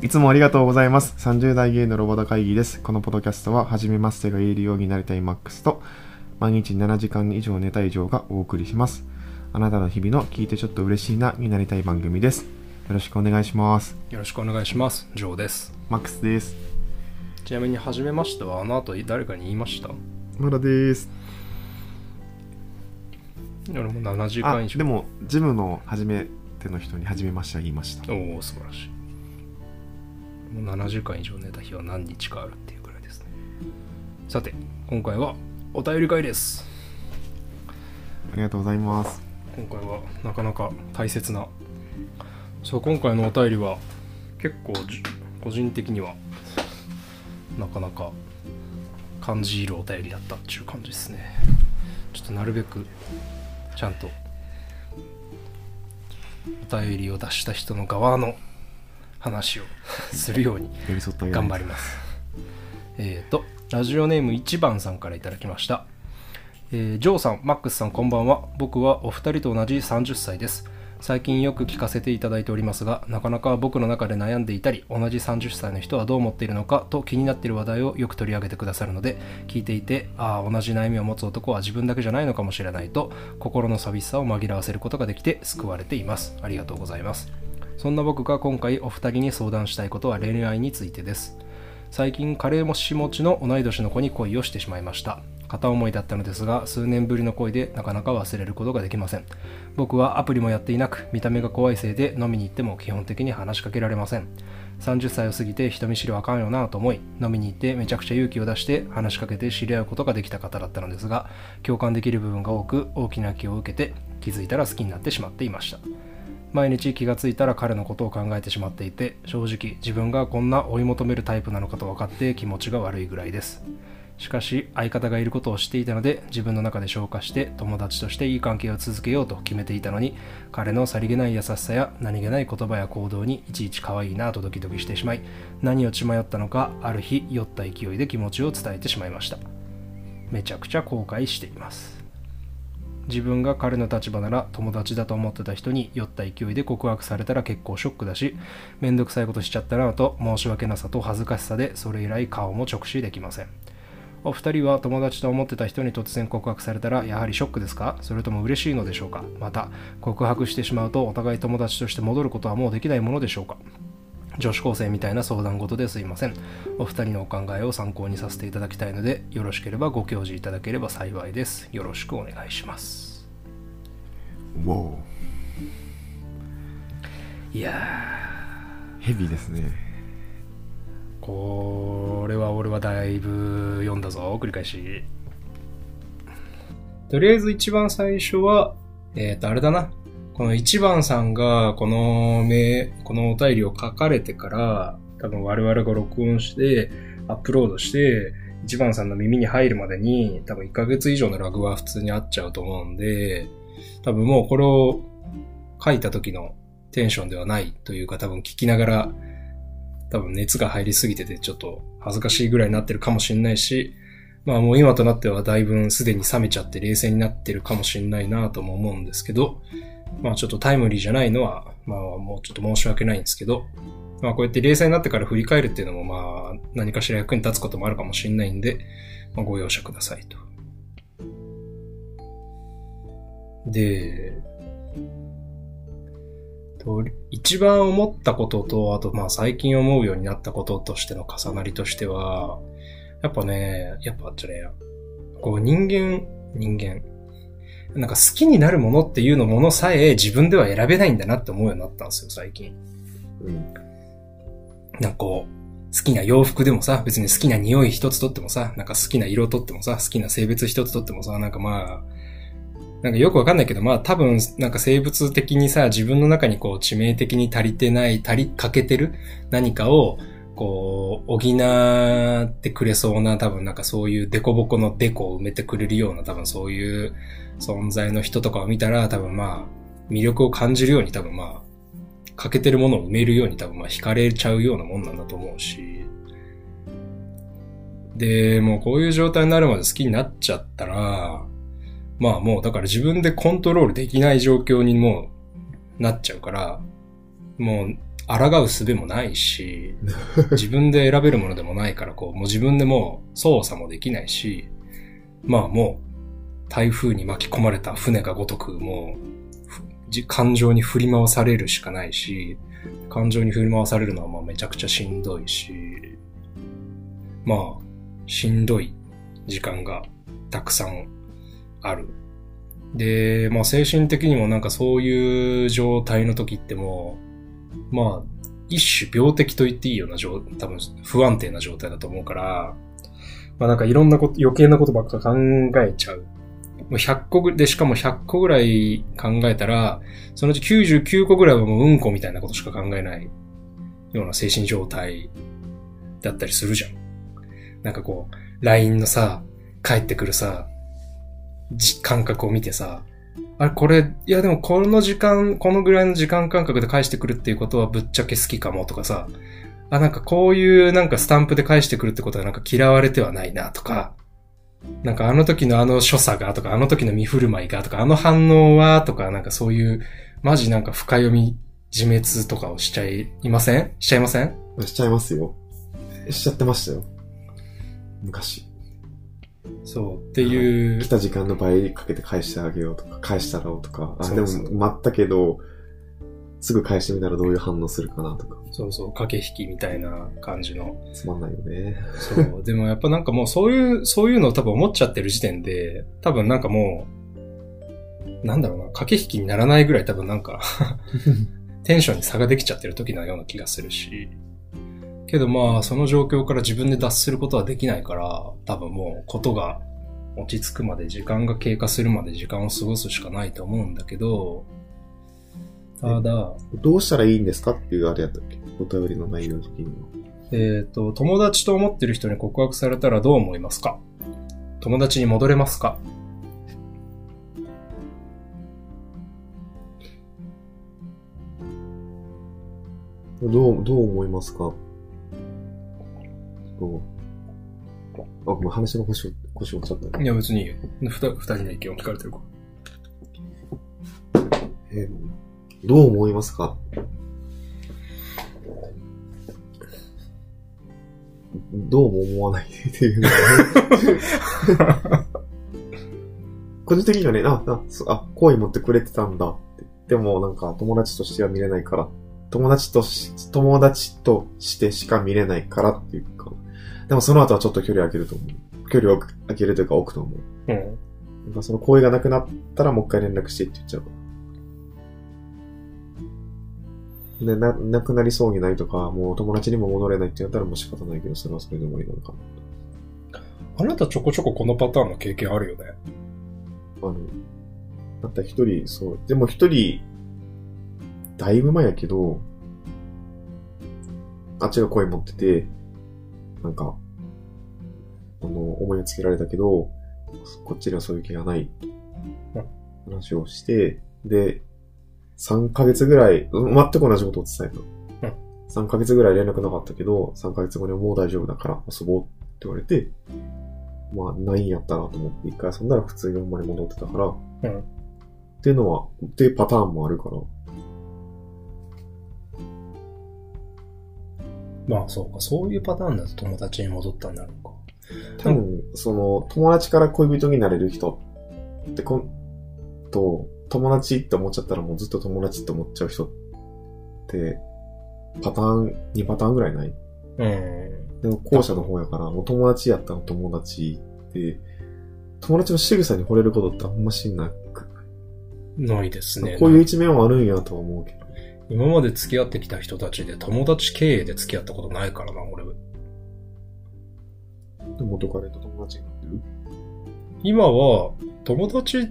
いつもありがとうございます。30代芸のロボダ会議です。このポッドキャストは、初めましてが言えるようになりたいマックスと、毎日7時間以上寝た以上がお送りします。あなたの日々の聞いてちょっと嬉しいなになりたい番組です。よろしくお願いします。よろしくお願いします。ジョーです。マックスです。ちなみに、初めましては、あの後誰かに言いました？まだです。俺も7時あ間以、上。でも、ジムの初めての人に初めましては言いました。おお、素晴らしい。もう7時間以上寝た日は何日かあるっていうくらいですね。さて、今回はお便り会です。ありがとうございます。今回はなかなか大切な。そう、今回のお便りは結構じ個人的にはなかなか感じるお便りだったっていう感じですね。ちょっとなるべくちゃんとお便りを出した人の側の話をするように 頑張りります。えっ、と、ラジオネーム1番さんからいただきました。えージョーさん、マックスさん、こんばんは。僕はお二人と同じ30歳です。最近よく聞かせていただいておりますが、なかなか僕の中で悩んでいたり、同じ30歳の人はどう思っているのかと気になっている話題をよく取り上げてくださるので、聞いていて、ああ、同じ悩みを持つ男は自分だけじゃないのかもしれないと、心の寂しさを紛らわせることができて救われています。ありがとうございます。そんな僕が今回お二人に相談したいことは恋愛についてです。最近カレーもし持ちの同い年の子に恋をしてしまいました。片思いだったのですが数年ぶりの恋でなかなか忘れることができません。僕はアプリもやっていなく見た目が怖いせいで飲みに行っても基本的に話しかけられません。30歳を過ぎて人見知りはあかんよなと思い飲みに行ってめちゃくちゃ勇気を出して話しかけて知り合うことができた方だったのですが共感できる部分が多く大きな気を受けて気づいたら好きになってしまっていました。毎日気がついたら彼のことを考えてしまっていて正直自分がこんな追い求めるタイプなのかと分かって気持ちが悪いぐらいです。しかし相方がいることを知っていたので自分の中で消化して友達としていい関係を続けようと決めていたのに彼のさりげない優しさや何気ない言葉や行動にいちいち可愛いなとドキドキしてしまい何を血迷ったのかある日酔った勢いで気持ちを伝えてしまいました。めちゃくちゃ後悔しています。自分が彼の立場なら友達だと思ってた人に酔った勢いで告白されたら結構ショックだしめんどくさいことしちゃったなと申し訳なさと恥ずかしさでそれ以来顔も直視できません。お二人は友達と思ってた人に突然告白されたらやはりショックですか？それとも嬉しいのでしょうか？また告白してしまうとお互い友達として戻ることはもうできないものでしょうか？女子高生みたいな相談事ですいません。お二人のお考えを参考にさせていただきたいのでよろしければご教示いただければ幸いです。よろしくお願いします。ウォーいやヘビーですね。ーこれは俺はだいぶ読んだぞ。繰り返し。とりあえず一番最初はえっ、とあれだなこの一番さんがこのメこのお便りを書かれてから多分我々が録音してアップロードして一番さんの耳に入るまでに多分1ヶ月以上のラグは普通にあっちゃうと思うんで多分もうこれを書いた時のテンションではないというか多分聞きながら多分熱が入りすぎててちょっと恥ずかしいぐらいになってるかもしれないし、まあもう今となってはだいぶすでに冷めちゃって冷静になってるかもしれないなとも思うんですけど、まあちょっとタイムリーじゃないのは、まあもうちょっと申し訳ないんですけど、まあこうやって冷静になってから振り返るっていうのもまあ何かしら役に立つこともあるかもしれないんで、まあご容赦くださいと。で、と一番思ったことと、あとまあ最近思うようになったこととしての重なりとしては、やっぱね、やっぱあっちね、こう人間、人間、なんか好きになるものっていうのものさえ自分では選べないんだなって思うようになったんですよ、最近。うん。なんかこう、好きな洋服でもさ、別に好きな匂い一つとってもさ、なんか好きな色とってもさ、好きな性別一つとってもさ、なんかまあ、なんかよくわかんないけど、まあ多分、なんか生物的にさ、自分の中にこう致命的に足りてない、足りかけてる何かを、こう、補ってくれそうな、多分なんかそういうデコボコのデコを埋めてくれるような、多分そういう存在の人とかを見たら、多分まあ、魅力を感じるように多分まあ、欠けてるものを埋めるように多分まあ惹かれちゃうようなもんなんだと思うし。で、もうこういう状態になるまで好きになっちゃったら、まあもうだから自分でコントロールできない状況にもうなっちゃうから、もう抗う術もないし、自分で選べるものでもないから、こう、もう自分でもう操作もできないし、まあもう、台風に巻き込まれた船がごとく、もう感情に振り回されるしかないし、感情に振り回されるのはまあめちゃくちゃしんどいし、まあ、しんどい時間がたくさんある。で、まあ精神的にもなんかそういう状態の時ってもう、まあ、一種病的と言っていいような状、多分不安定な状態だと思うから、まあなんかいろんなこと、余計なことばっか考えちゃう。もう100個ぐで、しかも100個ぐらい考えたら、そのうち99個ぐらいはもううんこみたいなことしか考えないような精神状態だったりするじゃん。なんかこう、LINE のさ、帰ってくるさ、感覚を見てさ、あれ、これ、いやでもこの時間、このぐらいの時間感覚で返してくるっていうことはぶっちゃけ好きかもとかさ、あ、なんかこういうなんかスタンプで返してくるってことはなんか嫌われてはないなとか、なんかあの時のあの所作がとか、あの時の見振る舞いがとか、あの反応はとか、なんかそういう、マジなんか深読み自滅とかをしちゃいません？しちゃいません？しちゃいますよ。しちゃってましたよ。昔。そう、っていう来、た時間の倍かけて返してあげようとか、返したらとか、あ、でも待ったけど、すぐ返してみたらどういう反応するかなとか、そうそう、駆け引きみたいな感じの。つまんないよね。そう。でもやっぱなんかもうそういう、そういうのを多分思っちゃってる時点で、多分なんかもう、なんだろうな、駆け引きにならないぐらい多分なんか、テンションに差ができちゃってる時なような気がするし。けどまあ、その状況から自分で脱することはできないから、多分もうことが落ち着くまで、時間が経過するまで時間を過ごすしかないと思うんだけど、ただ、どうしたらいいんですかっていうあれやったっけ？お便りの内容的には。えっ、と、友達と思ってる人に告白されたらどう思いますか？友達に戻れますか？どう、どう思いますか？どう？あ、ごめん、話の腰を、腰を折っちゃったね。いや、別にいいよ。ふた二人の意見を聞かれてるかえーどう思いますか？どうも思わないっていうの個人的にはね、あ、あ、あ、好意持ってくれてたんだって。でもなんか友達としては見れないから、友達とし、友達としてしか見れないからっていうか。でもその後はちょっと距離を空けると思う。距離を空けるというか置くと思う。うん。なんかその行為がなくなったらもう一回連絡してって言っちゃうから。で、な、なくなりそうにないとか、もう友達にも戻れないって言ったらもう仕方ないけど、それはそれで終わりなのかあなたちょこちょここのパターンの経験あるよね。な。あの、あった一人、そう、でも一人、だいぶ前やけど、あっちが声持ってて、なんか、あの、思いをつけられたけど、こっちにはそういう気がないうん。話をして、で、3ヶ月ぐらい、うん全く同じことを伝えた。3ヶ月ぐらい連絡なかったけど、3ヶ月後にはもう大丈夫だから遊ぼうって言われて、まあ、ないんやったなと思って、一回遊んだら普通にほんまに戻ってたから、うん。っていうのは、っていうパターンもあるから、まあそうか、そういうパターンだと友達に戻ったんだろうか。多分、その、友達から恋人になれる人ってこん、と、友達って思っちゃったらもうずっと友達って思っちゃう人って、パターン、2パターンぐらいない？うん。でも後者の方やから、もう友達やったら友達って、友達の仕草に惚れることってあんましなく、ないですね。こういう一面はあるんやとは思うけど。今まで付き合ってきた人たちで友達経営で付き合ったことないからな、俺。元彼と友達になってる？今は、友達、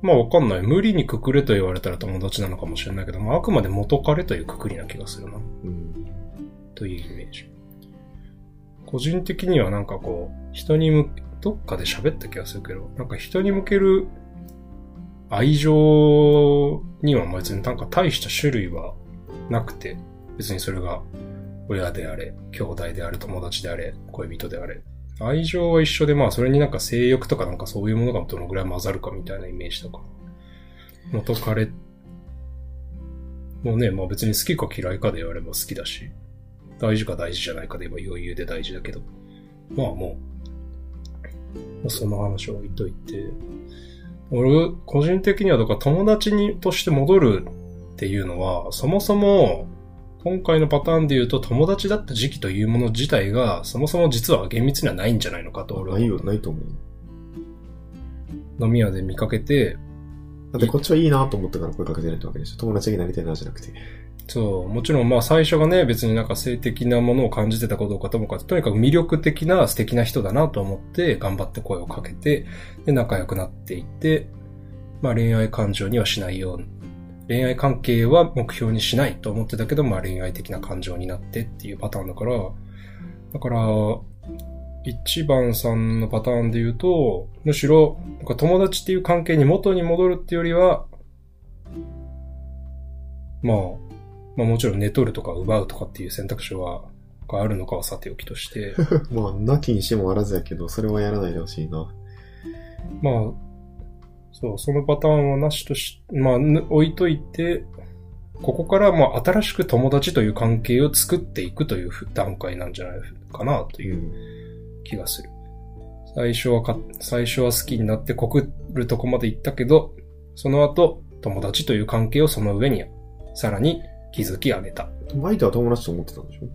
まあわかんない。無理にくくれと言われたら友達なのかもしれないけど、まああくまで元彼というくくりな気がするな。うん。というイメージ。個人的にはなんかこう、人に向け、どっかで喋った気がするけど、なんか人に向ける愛情には別になんか大した種類はなくて、別にそれが親であれ、兄弟であれ、友達であれ、恋人であれ。愛情は一緒で、まあそれになんか性欲とかなんかそういうものがどのぐらい混ざるかみたいなイメージだか。元彼もうね、まあ別に好きか嫌いかで言われば好きだし、大事か大事じゃないかで言えば余裕で大事だけど、まあもう、その話は置いといて、俺、個人的にはだから友達にとして戻るっていうのは、そもそも、今回のパターンで言うと友達だった時期というもの自体が、そもそも実は厳密にはないんじゃないのかと俺はないよ、ないと思う。飲み屋で見かけて、だってこっちはいいなと思ったから声かけてないってわけでしょ。友達になりたいなじゃなくて。そう、もちろんまあ最初がね、別になんか性的なものを感じてたかどうかともか、とにかく魅力的な素敵な人だなと思って頑張って声をかけて、で、仲良くなっていって、まあ恋愛感情にはしないよう恋愛関係は目標にしないと思ってたけど、まあ恋愛的な感情になってっていうパターンだから、だから、一番さんのパターンで言うと、むしろ、友達っていう関係に元に戻るっていうよりは、まあ、まあもちろん寝取るとか奪うとかっていう選択肢は、があるのかはさておきとして。まあ、なきにしもあらずやけど、それはやらないでほしいな。まあ、そう、そのパターンはなしとし、まあ、ぬ置いといて、ここからまあ新しく友達という関係を作っていくという段階なんじゃないかなという気がする。最初はか、最初は好きになって告るとこまで行ったけど、その後、友達という関係をその上に、さらに築き上げた。相手は友達と思ってたんでしょ？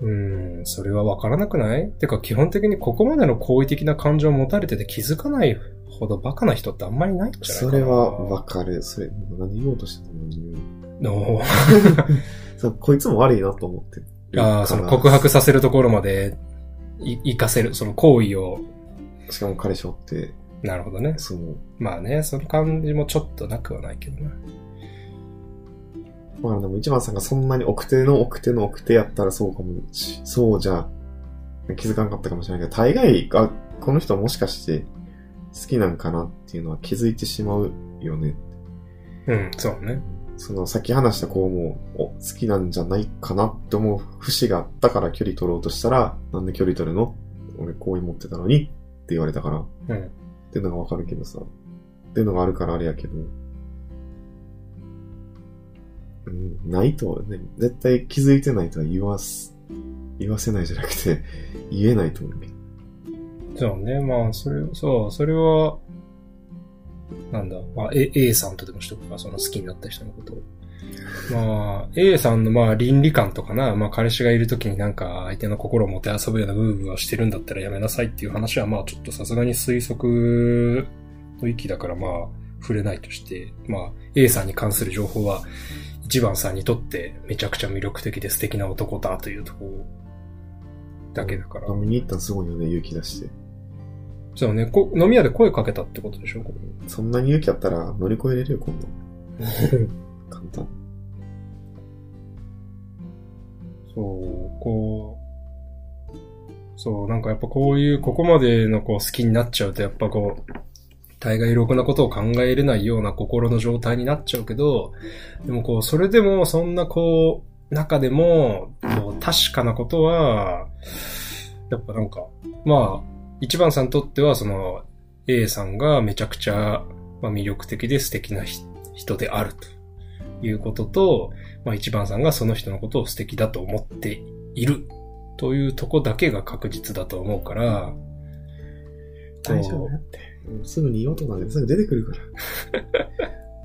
うーん、それはわからなくない？てか基本的にここまでの好意的な感情を持たれてて気づかないほどバカな人ってあんまりないんじゃないかな。それはわかる。それ、何言おうとしてたの？に。の そう、こいつも悪いなと思ってるああ、その告白させるところまでい行かせる、その行為を。しかも彼氏おって、なるほどね。そう。まあね、その感じもちょっとなくはないけどな。まあでも一番さんがそんなに奥手の奥手の奥手やったらそうかもし、そうじゃ気づかなかったかもしれないけど、大概が、この人はもしかして好きなんかなっていうのは気づいてしまうよね。うん、そうね。その、さっき話した子も、お、好きなんじゃないかなって思う節があったから距離取ろうとしたら、なんで距離取るの?俺好意持ってたのにって言われたから、っうん。ていうのがわかるけどさ、っていうのがあるからあれやけど、うん、ないとはね、絶対気づいてないとは言わす、言わせないじゃなくて、言えないと思うけど。そうね、まあ、それ、そう、それは、なんだ、まあ、A, A さんとでもしとくか、その好きになった人のことを。まあ、A さんのまあ倫理観とかな、まあ彼氏がいるときになんか相手の心をもてあそぶようなムーブをしてるんだったらやめなさいっていう話はまあちょっとさすがに推測の域だからまあ触れないとして、まあ A さんに関する情報は一番さんにとってめちゃくちゃ魅力的で素敵な男だというところだけだから。飲みに行ったのすごいよね、勇気出して。そうね、こ飲み屋で声かけたってことでしょ？これそんなに勇気あったら乗り越えれるよ、こんなん。簡単。そう、こう、そう、なんかやっぱこういう、ここまでのこう好きになっちゃうと、やっぱこう、大概いろくなことを考えれないような心の状態になっちゃうけど、でもこう、それでもそんなこう、中でも、こう、確かなことは、やっぱなんか、まあ、一番さんにとってはその、A さんがめちゃくちゃ、まあ、魅力的で素敵な人であるということと、まあ一番さんがその人のことを素敵だと思っているというとこだけが確実だと思うから、大丈夫だって。すぐに言おうとなんですぐ出てくるから。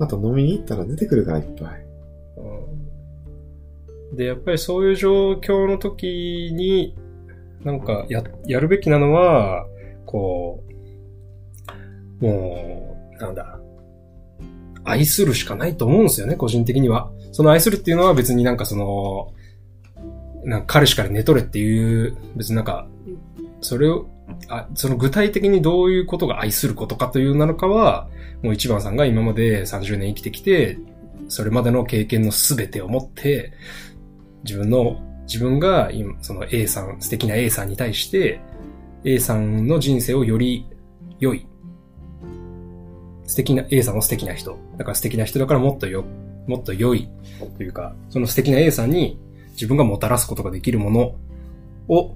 あと飲みに行ったら出てくるから、いっぱい。うんで、やっぱりそういう状況の時に、なんかや、やるべきなのは、こう、もう、なんだ、愛するしかないと思うんですよね、個人的には。その愛するっていうのは別になんかその、なんか彼氏から寝取れっていう、別になんか、それを、あ、その具体的にどういうことが愛することかというなのかは、もう一番さんが今まで30年生きてきて、それまでの経験のすべてを持って、自分の、自分が今、その A さん、素敵な A さんに対して、A さんの人生をより良い。素敵な、A さんも素敵な人。だから素敵な人だからもっとよ、もっと良い。というか、その素敵な A さんに自分がもたらすことができるものを、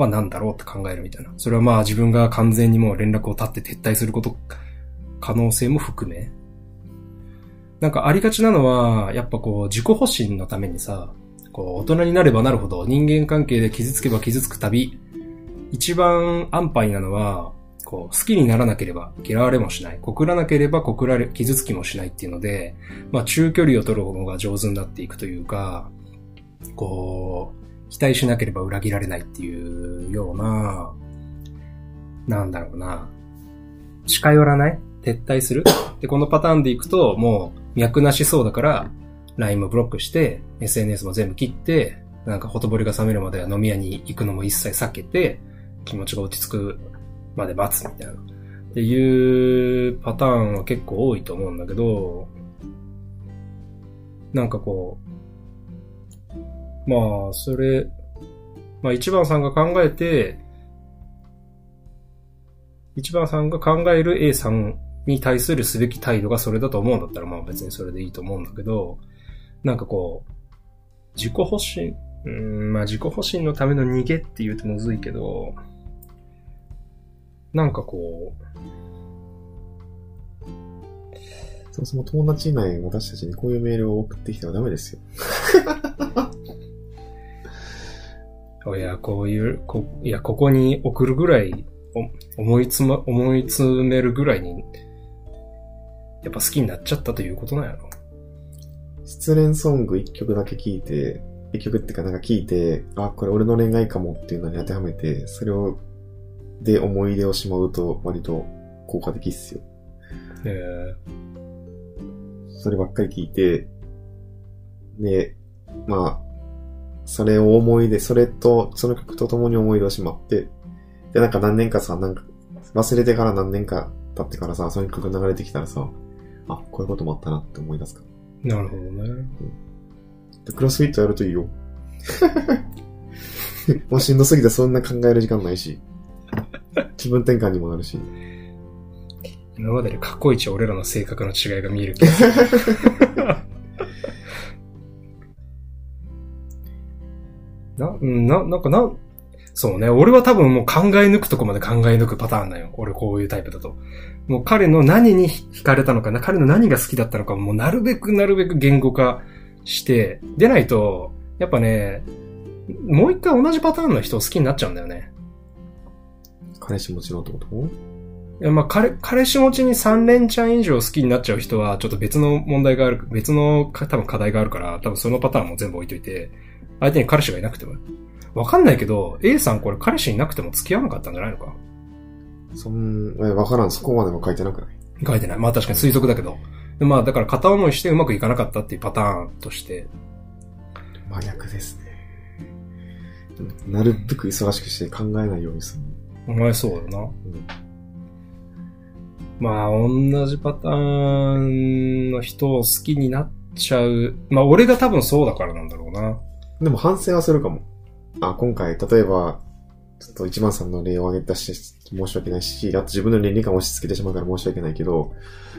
は何だろうって考えるみたいな。それはまあ自分が完全にもう連絡を絶って撤退すること、可能性も含め。なんかありがちなのは、やっぱこう、自己保身のためにさ、こう、大人になればなるほど人間関係で傷つけば傷つくたび、一番安牌なのは、こう、好きにならなければ嫌われもしない。告らなければ告られ、傷つきもしないっていうので、まあ中距離を取る方が上手になっていくというか、こう、期待しなければ裏切られないっていうような、なんだろうな、近寄らない？撤退する？で、このパターンでいくと、もう脈なしそうだから、LINE もブロックして、SNS も全部切って、なんかほとぼりが冷めるまでは飲み屋に行くのも一切避けて、気持ちが落ち着くまで待つみたいな。っていうパターンは結構多いと思うんだけど、なんかこう、まあ、それ、まあ一番さんが考えて、一番さんが考える A さんに対するすべき態度がそれだと思うんだったら、まあ別にそれでいいと思うんだけど、なんかこう、自己保身、うーん、まあ自己保身のための逃げって言うとむずいけど、なんかこそもそも友達いない私たちにこういうメールを送ってきてはダメですよ。う、いや、こういう、こいや、ここに送るぐらい、お思いつま、思い詰めるぐらいに、やっぱ好きになっちゃったということなんやろ。失恋ソング一曲だけ聴いて、一曲っていうかなんか聞いて、あ、これ俺の恋愛かもっていうのに当てはめて、それを、で思い出をしまうと割と効果的っすよ。えそればっかり聞いて、で、まあ、それを思い出、それと、その曲と共に思い出をしまって、で、なんか何年かさ、なんか、忘れてから何年か経ってからさ、その曲流れてきたらさ、あ、こういうこともあったなって思い出すかー、なるほどね。ら。でクロスフィットやるといいよ。もうしんどすぎてそんな考える時間ないし、気分転換にもなるし。今までで過去一俺らの性格の違いが見える気がする。な、うんな、なんかな、そうね。俺は多分もう考え抜くとこまで考え抜くパターンだよ。俺こういうタイプだと。もう彼の何に惹かれたのかな、彼の何が好きだったのか、もうなるべくなるべく言語化して、でないと、やっぱね、もう一回同じパターンの人を好きになっちゃうんだよね。彼氏もちろんってこと？いや、まあ、彼、彼氏持ちに3連チャン以上好きになっちゃう人は、ちょっと別の問題がある、別のか多分課題があるから、多分そのパターンも全部置いといて、相手に彼氏がいなくても。わかんないけど、A さんこれ彼氏いなくても付き合わなかったんじゃないのか？そん、えわからん。そこまでも書いてなくない？書いてない。まあ確かに推測だけど。でまあだから片思いしてうまくいかなかったっていうパターンとして。真逆ですね。なるべく忙しくして考えないようにする。お前そうだな。んまあ同じパターンの人を好きになっちゃう。まあ俺が多分そうだからなんだろうな。でも反省はするかも。あ、今回、例えば、ちょっと一番さんの例を挙げたし、申し訳ないし、あと自分の倫理観を押し付けてしまうから申し訳ないけど、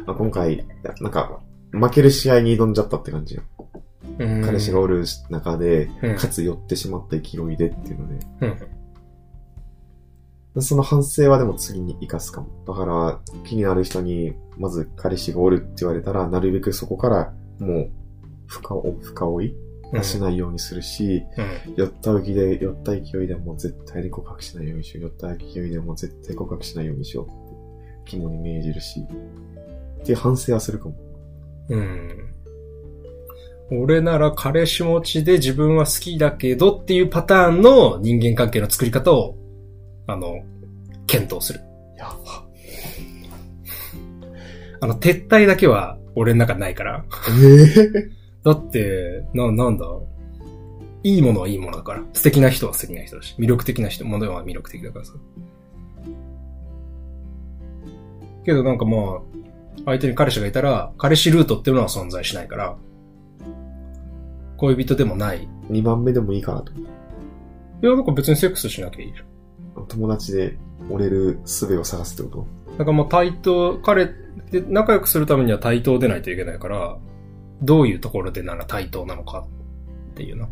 あ今回、なんか、負ける試合に挑んじゃったって感じよ。うん彼氏がおる中で、うんかつ寄ってしまった勢いでっていうので、うんその反省はでも次に活かすかも。だから、気になる人に、まず彼氏がおるって言われたら、なるべくそこから、もう、深追深追いはしないようにするし、うん寄った時で、寄った勢いでもう絶対に告白しないようにしよう。寄った勢いでもう絶対告白しないようにしようって、肝に銘じるし、っていう反省はするかも。うん。俺なら彼氏持ちで自分は好きだけどっていうパターンの人間関係の作り方を、あの、検討する。やば。あの、撤退だけは俺の中ないから。ええだって、な、なんだ？いいものはいいものだから。素敵な人は素敵な人だし、魅力的な人、ものは魅力的だからさ。けどなんかまあ、相手に彼氏がいたら、彼氏ルートっていうのは存在しないから、恋人でもない。2番目でもいいかなと。いや、なんか別にセックスしなきゃいいじゃん。友達で折れる術を探すってこと？だからまあ対等、彼で仲良くするためには対等でないといけないから、どういうところでなら対等なのかっていうな。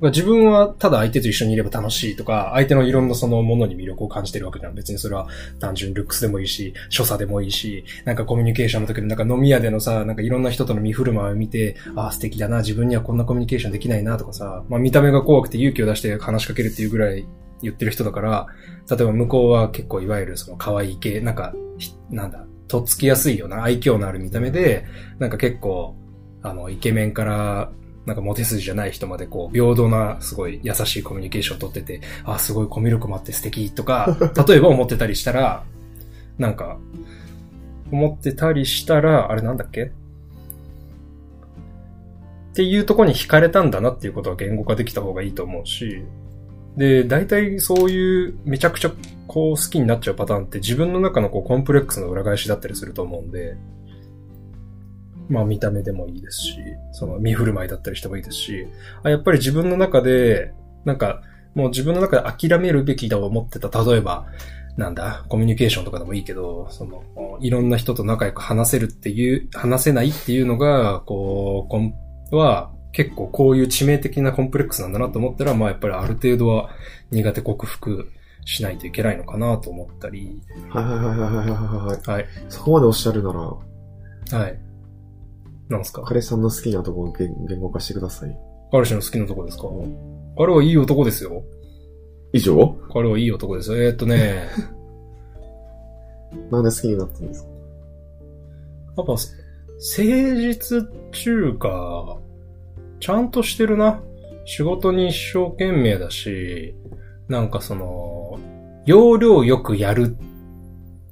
自分はただ相手と一緒にいれば楽しいとか、相手のいろんなそのものに魅力を感じてるわけじゃん。別にそれは単純ルックスでもいいし、所作でもいいし、なんかコミュニケーションの時のなんか飲み屋でのさ、なんかいろんな人との見振る舞いを見て、ああ素敵だな、自分にはこんなコミュニケーションできないなとかさ、まあ見た目が怖くて勇気を出して話しかけるっていうぐらい言ってる人だから、例えば向こうは結構いわゆるその可愛い系、なんか、なんだ、とっつきやすいような愛嬌のある見た目で、なんか結構、あの、イケメンから、なんかモテ筋じゃない人までこう、平等な、すごい優しいコミュニケーションを取ってて、あ、すごいコミュ力もあって素敵とか、例えば思ってたりしたら、なんか、思ってたりしたら、あれなんだっけ？っていうとこに惹かれたんだなっていうことは言語化できた方がいいと思うし、で、大体そういうめちゃくちゃこう好きになっちゃうパターンって自分の中のこうコンプレックスの裏返しだったりすると思うんで、まあ見た目でもいいですし、その見振る舞いだったりしてもいいですし、あやっぱり自分の中で、なんかもう自分の中で諦めるべきだと思ってた、例えば、なんだ、コミュニケーションとかでもいいけど、その、いろんな人と仲良く話せるっていう、話せないっていうのが、こう、コンは、結構こういう致命的なコンプレックスなんだなと思ったら、まあやっぱりある程度は苦手克服しないといけないのかなと思ったり、はいはいはいはいはいはいはい。はい。そこまでおっしゃるなら、はい。なんですか？彼氏さんの好きなところを言言語化してください。彼氏の好きなとこですか？彼はいい男ですよ。以上？彼はいい男ですよ。えーっとね、なんで好きになったんですか？やっぱ、誠実中か、ちゃんとしてるな。仕事に一生懸命だし、なんかその、要領よくやる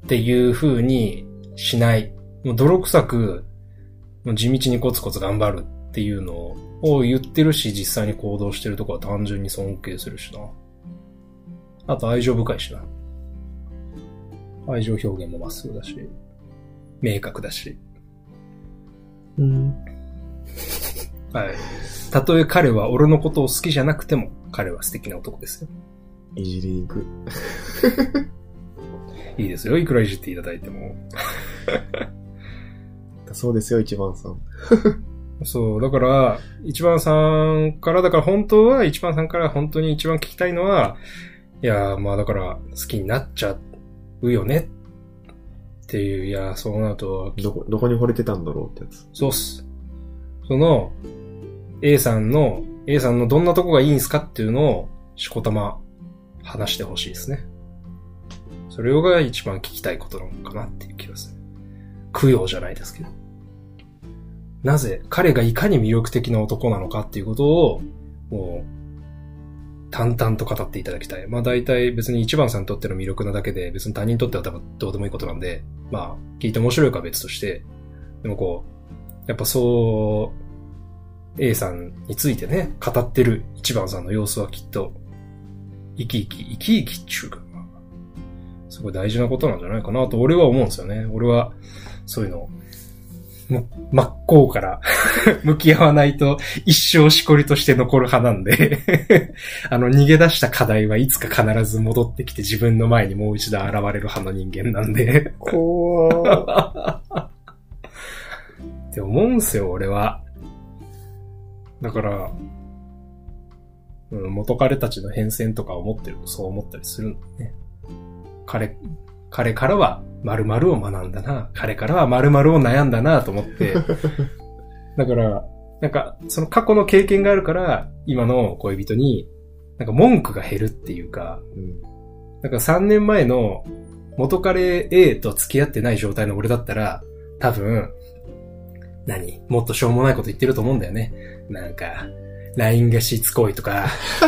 っていう風にしない。もう泥臭く、地道にコツコツ頑張るっていうのを言ってるし、実際に行動してるとこは単純に尊敬するしな。あと愛情深いしな。愛情表現もまっすぐだし、明確だし。うん。はい。たとえ彼は俺のことを好きじゃなくても、彼は素敵な男ですよ。いじりに行く。いいですよ。いくらいじっていただいても。だそうですよ、一番さん。そう、だから、一番さんから、だから本当は、一番さんから本当に一番聞きたいのは、いや、まあだから、好きになっちゃうよね。っていう、いや、そうなると、どこ、どこに惚れてたんだろうってやつ。そうっす。その、A さんの、A さんのどんなとこがいいんすかっていうのを、しこたま話してほしいですね。それが一番聞きたいことなのかなっていう気がする。供養じゃないですけど。なぜ、彼がいかに魅力的な男なのかっていうことを、もう、淡々と語っていただきたい。まあ大体別に一番さんにとっての魅力なだけで、別に他人にとっては多分どうでもいいことなんで、まあ、聞いて面白いか別として、でもこう、やっぱそう、A さんについてね、語ってる一番さんの様子はきっと、生き生き、生き生きっちゅうか、すごい大事なことなんじゃないかなと俺は思うんですよね。俺は、そういうのを、も真っ向から 向き合わないと一生しこりとして残る派なんで あの逃げ出した課題はいつか必ず戻ってきて自分の前にもう一度現れる派の人間なんで怖って思うんすよ、俺は。だから、うん、元彼たちの変遷とか思ってるとそう思ったりするんだね。彼、彼からは〇〇を学んだな。彼からは〇〇を悩んだなと思って。だから、なんか、その過去の経験があるから、今の恋人に、なんか文句が減るっていうか、うん。なんか3年前の元彼 A と付き合ってない状態の俺だったら、多分、何？もっとしょうもないこと言ってると思うんだよね。なんか、LINE がしつこいとか、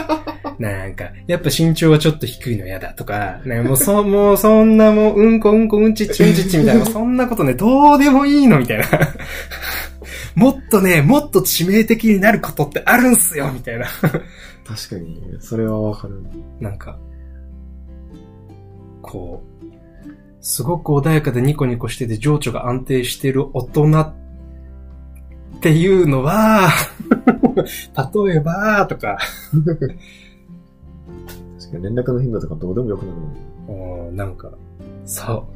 なんか、やっぱ身長はちょっと低いの嫌だとか、なんかもうそ、もうそんなもう、うんこうんこうんちっちうんちっちみたいな、そんなことね、どうでもいいのみたいな。もっとね、もっと致命的になることってあるんすよみたいな。確かに、それはわかる。なんか、こう、すごく穏やかでニコニコしてて情緒が安定してる大人っていうのは、例えば、とか、確かに連絡の頻度とかどうでもよくなるのに。うんなんか、そ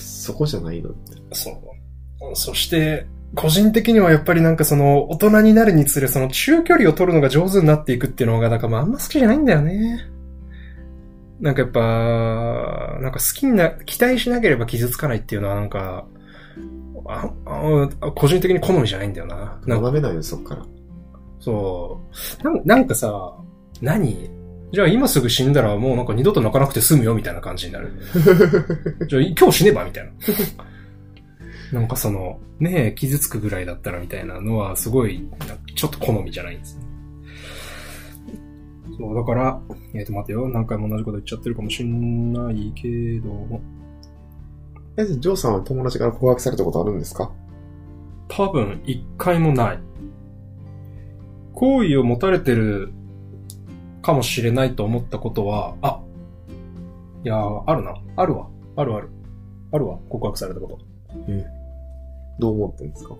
そこじゃないのって。う、そう。そして、個人的にはやっぱりなんかその、大人になるにつれその中距離を取るのが上手になっていくっていうのが、なんかまああんま好きじゃないんだよね。なんかやっぱ、なんか好きにな、期待しなければ傷つかないっていうのはなんか、ああ個人的に好みじゃないんだよな。なんか学べないよ、そっから。そう。なんなんかさ、何？じゃあ今すぐ死んだらもうなんか二度と泣かなくて済むよみたいな感じになる。じゃあ今日死ねばみたいな。なんかその、ねえ、傷つくぐらいだったらみたいなのはすごい、ちょっと好みじゃないんですね。そう、だから、えっ、と待てよ、何回も同じこと言っちゃってるかもしんないけども、え、ジョーさんは友達から告白されたことあるんですか？多分一回もない。好意を持たれてるかもしれないと思ったことは、あ、いやー、あるな。あるわ。あるある。あるわ。告白されたこと。どう思ってんですか？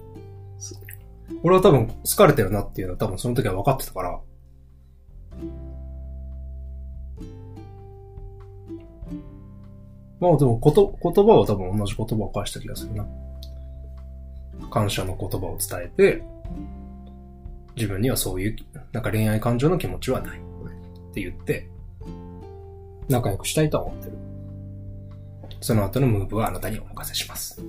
俺は多分好かれてるなっていうのは多分その時は分かってたから。まあでもこと、言葉は多分同じ言葉を返した気がするな。感謝の言葉を伝えて、自分にはそういう、なんか恋愛感情の気持ちはない。って言って、仲良くしたいとは思ってる。その後のムーブはあなたにお任せします。へ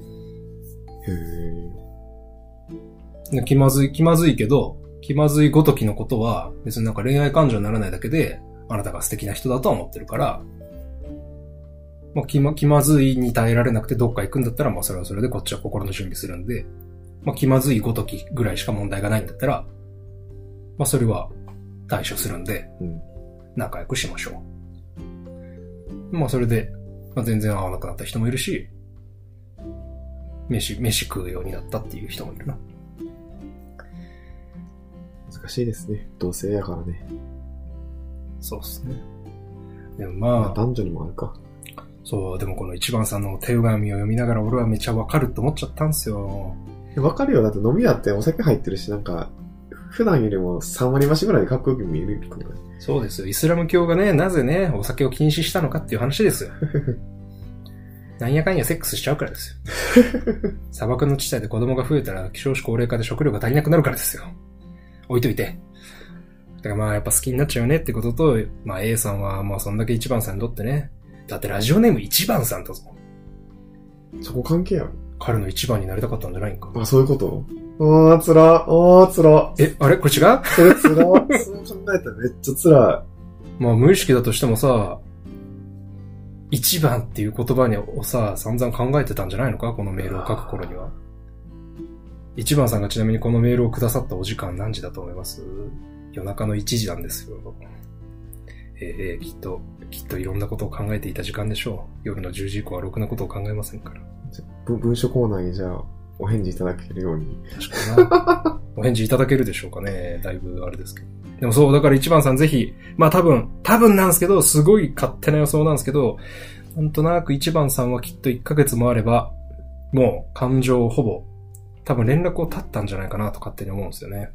え。ね気まずい、気まずいけど、気まずいごときのことは、別になんか恋愛感情にならないだけで、あなたが素敵な人だとは思ってるから、まあ、気ま、気まずいに耐えられなくてどっか行くんだったら、まあ、それはそれでこっちは心の準備するんで、まあ、気まずいごときぐらいしか問題がないんだったら、まあ、それは対処するんで、うん。仲良くしましょう。まあ、それで、まあ、全然会わなくなった人もいるし、飯、飯食うようになったっていう人もいるな。難しいですね。同性やからね。そうっすね。でもまあ、まあ、男女にもあるか。そう、でもこの一番さんの手紙を読みながら俺はめちゃわかるって思っちゃったんですよ。わかるよ。だって飲み屋ってお酒入ってるし、なんか、普段よりも3割増しぐらいでかっこよく見える。そうですよ。イスラム教がね、なぜね、お酒を禁止したのかっていう話ですよ。なんやかんやセックスしちゃうからですよ。砂漠の地帯で子供が増えたら、希少種高齢化で食料が足りなくなるからですよ。置いといて。だからまあやっぱ好きになっちゃうよねってことと、まあ A さんはまあそんだけ一番さんにとってね、だってラジオネーム一番さんだぞ。そこ関係ある？彼の一番になりたかったんじゃないんか？あ、そういうこと？あー、つら。あー、つら。え、あれ？これ違う？それつら。そう考えたらめっちゃつらまあ無意識だとしてもさ、一番っていう言葉にをさ、散々考えてたんじゃないのか？このメールを書く頃には。一番さんがちなみにこのメールをくださったお時間何時だと思います？夜中の1時なんですよ。えーえーきっと、きっといろんなことを考えていた時間でしょう。夜の10時以降はろくなことを考えませんから。文書コーナーにじゃあ、お返事いただけるように。確かな。お返事いただけるでしょうかね。だいぶあれですけど。でもそう、だから一番さんぜひ、まあ多分、多分なんですけど、すごい勝手な予想なんですけど、なんとなく一番さんはきっと1ヶ月もあれば、もう感情をほぼ、多分連絡を絶ったんじゃないかなと勝手に思うんですよね。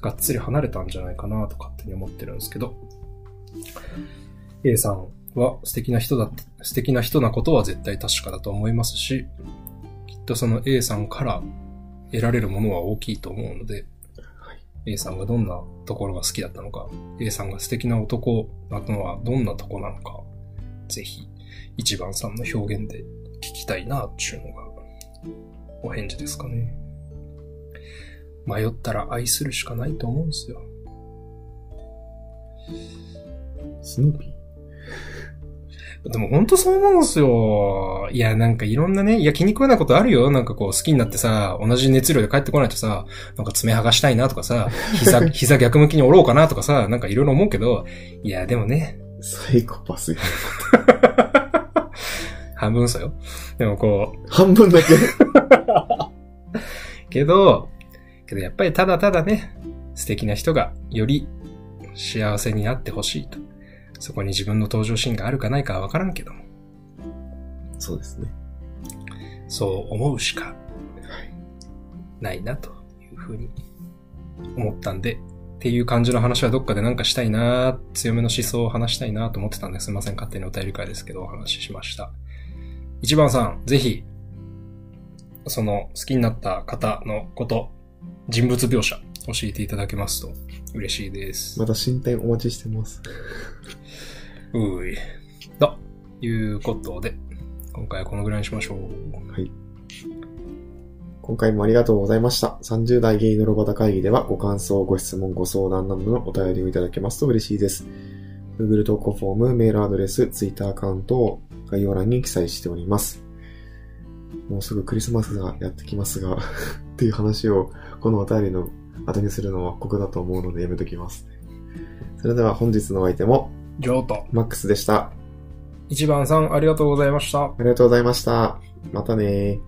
がっつり離れたんじゃないかなと勝手に思ってるんですけど。A さんは素敵な人だ、素敵な人なことは絶対確かだと思いますし、きっとその A さんから得られるものは大きいと思うので、A さんがどんなところが好きだったのか、A さんが素敵な男なのはどんなとこなのか、ぜひ、一番さんの表現で聞きたいな、っていうのが、お返事ですかね。迷ったら愛するしかないと思うんですよ。スヌーピー？でも本当そう思うんですよ。いや、なんかいろんなね、いや気に食わないことあるよ。なんかこう好きになってさ、同じ熱量で帰ってこないとさ、なんか爪剥がしたいなとかさ、膝、膝逆向きに折ろうかなとかさ、なんかいろいろ思うけど、いや、でもね、サイコパスや。半分嘘よ。でもこう、半分だけ。けど、けどやっぱりただただね、素敵な人がより幸せになってほしいと。そこに自分の登場シーンがあるかないかはわからんけども、そうですね。そう思うしかないなというふうに思ったんで、っていう感じの話はどっかでなんかしたいな強めの思想を話したいなと思ってたんですいません。勝手にお便り会ですけどお話ししました。一番さん、ぜひ、その好きになった方のこと、人物描写教えていただけますと嬉しいです。また進展お待ちしてます。うい。ということで、今回はこのぐらいにしましょう。はい。今回もありがとうございました。30代ゲイのロバタ会議ではご感想、ご質問、ご相談などのお便りをいただけますと嬉しいです。Google 投稿フォーム、メールアドレス、Twitter アカウントを概要欄に記載しております。もうすぐクリスマスがやってきますが、っていう話をこのお便りの後にするのは酷だと思うのでやめときます。それでは本日のお相手もジョーと、マックスでした。一番さんありがとうございました。ありがとうございました。またねー。